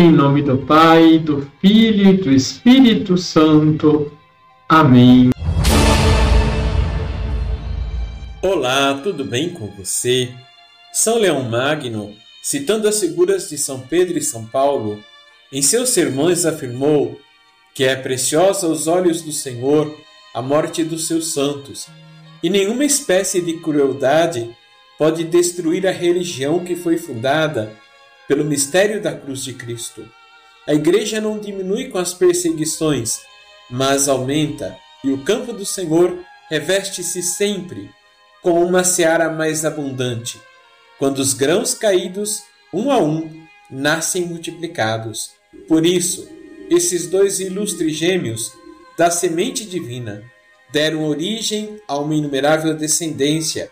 Em nome do Pai, do Filho e do Espírito Santo. Amém. Olá, tudo bem com você? São Leão Magno, citando as figuras de São Pedro e São Paulo, em seus sermões afirmou que é preciosa aos olhos do Senhor a morte dos seus santos, e nenhuma espécie de crueldade pode destruir a religião que foi fundada pelo mistério da cruz de Cristo. A igreja não diminui com as perseguições, mas aumenta, e o campo do Senhor reveste-se sempre com uma seara mais abundante, quando os grãos caídos, um a um, nascem multiplicados. Por isso, esses dois ilustres gêmeos da semente divina deram origem a uma inumerável descendência,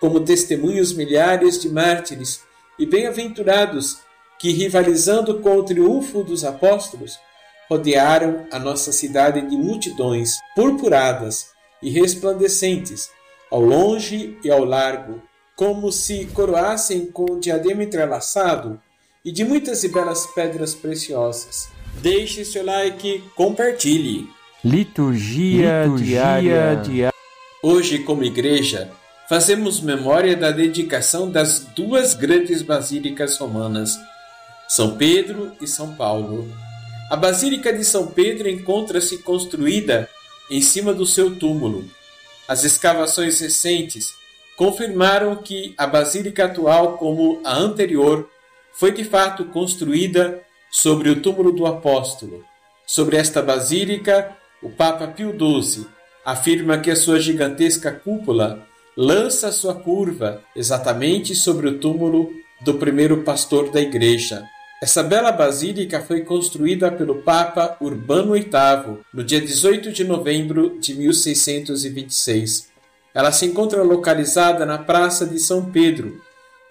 como testemunhos milhares de mártires e bem-aventurados que, rivalizando com o triunfo dos apóstolos, rodearam a nossa cidade de multidões purpuradas e resplandecentes, ao longe e ao largo, como se coroassem com um diadema entrelaçado e de muitas e belas pedras preciosas. Deixe seu like, compartilhe. Liturgia, Liturgia diária. Hoje, como igreja, fazemos memória da dedicação das duas grandes basílicas romanas, São Pedro e São Paulo. A Basílica de São Pedro encontra-se construída em cima do seu túmulo. As escavações recentes confirmaram que a basílica atual, como a anterior, foi de fato construída sobre o túmulo do apóstolo. Sobre esta basílica, o Papa Pio XII afirma que a sua gigantesca cúpula lança sua curva exatamente sobre o túmulo do primeiro pastor da igreja. Essa bela basílica foi construída pelo Papa Urbano VIII no dia 18 de novembro de 1626. Ela se encontra localizada na Praça de São Pedro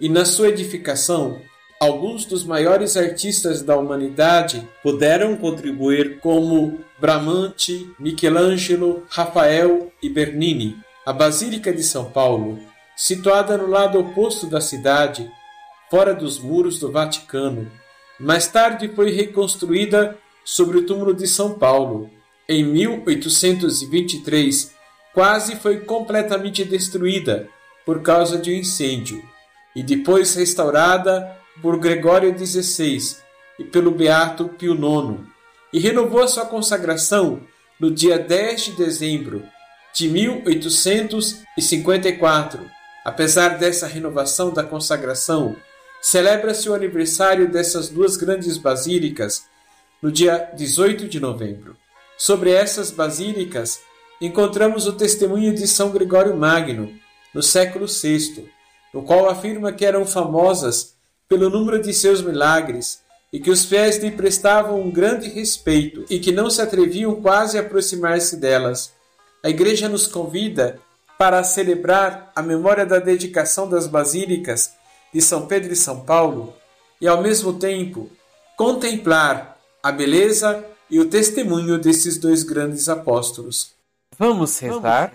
e na sua edificação alguns dos maiores artistas da humanidade puderam contribuir como Bramante, Michelangelo, Rafael e Bernini. A Basílica de São Paulo, situada no lado oposto da cidade, fora dos muros do Vaticano, mais tarde foi reconstruída sobre o túmulo de São Paulo. Em 1823, quase foi completamente destruída por causa de um incêndio e depois restaurada por Gregório XVI e pelo Beato Pio IX, e renovou sua consagração no dia 10 de dezembro de 1854. Apesar dessa renovação da consagração, celebra-se o aniversário dessas duas grandes basílicas no dia 18 de novembro. Sobre essas basílicas, encontramos o testemunho de São Gregório Magno, no século VI, no qual afirma que eram famosas pelo número de seus milagres e que os fiéis lhe prestavam um grande respeito e que não se atreviam quase a aproximar-se delas. A Igreja nos convida para celebrar a memória da dedicação das basílicas de São Pedro e São Paulo e, ao mesmo tempo, contemplar a beleza e o testemunho desses dois grandes apóstolos. Vamos rezar?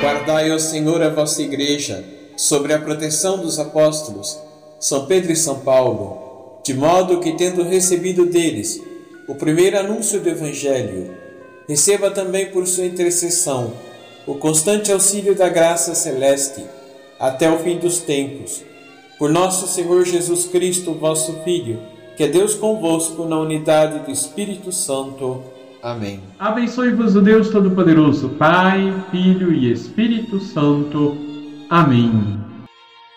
Guardai, ó Senhor, a vossa Igreja, sobre a proteção dos apóstolos, São Pedro e São Paulo, de modo que, tendo recebido deles o primeiro anúncio do Evangelho, receba também por sua intercessão o constante auxílio da graça celeste até o fim dos tempos. Por nosso Senhor Jesus Cristo, vosso Filho, que é Deus convosco na unidade do Espírito Santo. Amém. Abençoe-vos o Deus Todo-Poderoso, Pai, Filho e Espírito Santo. Amém.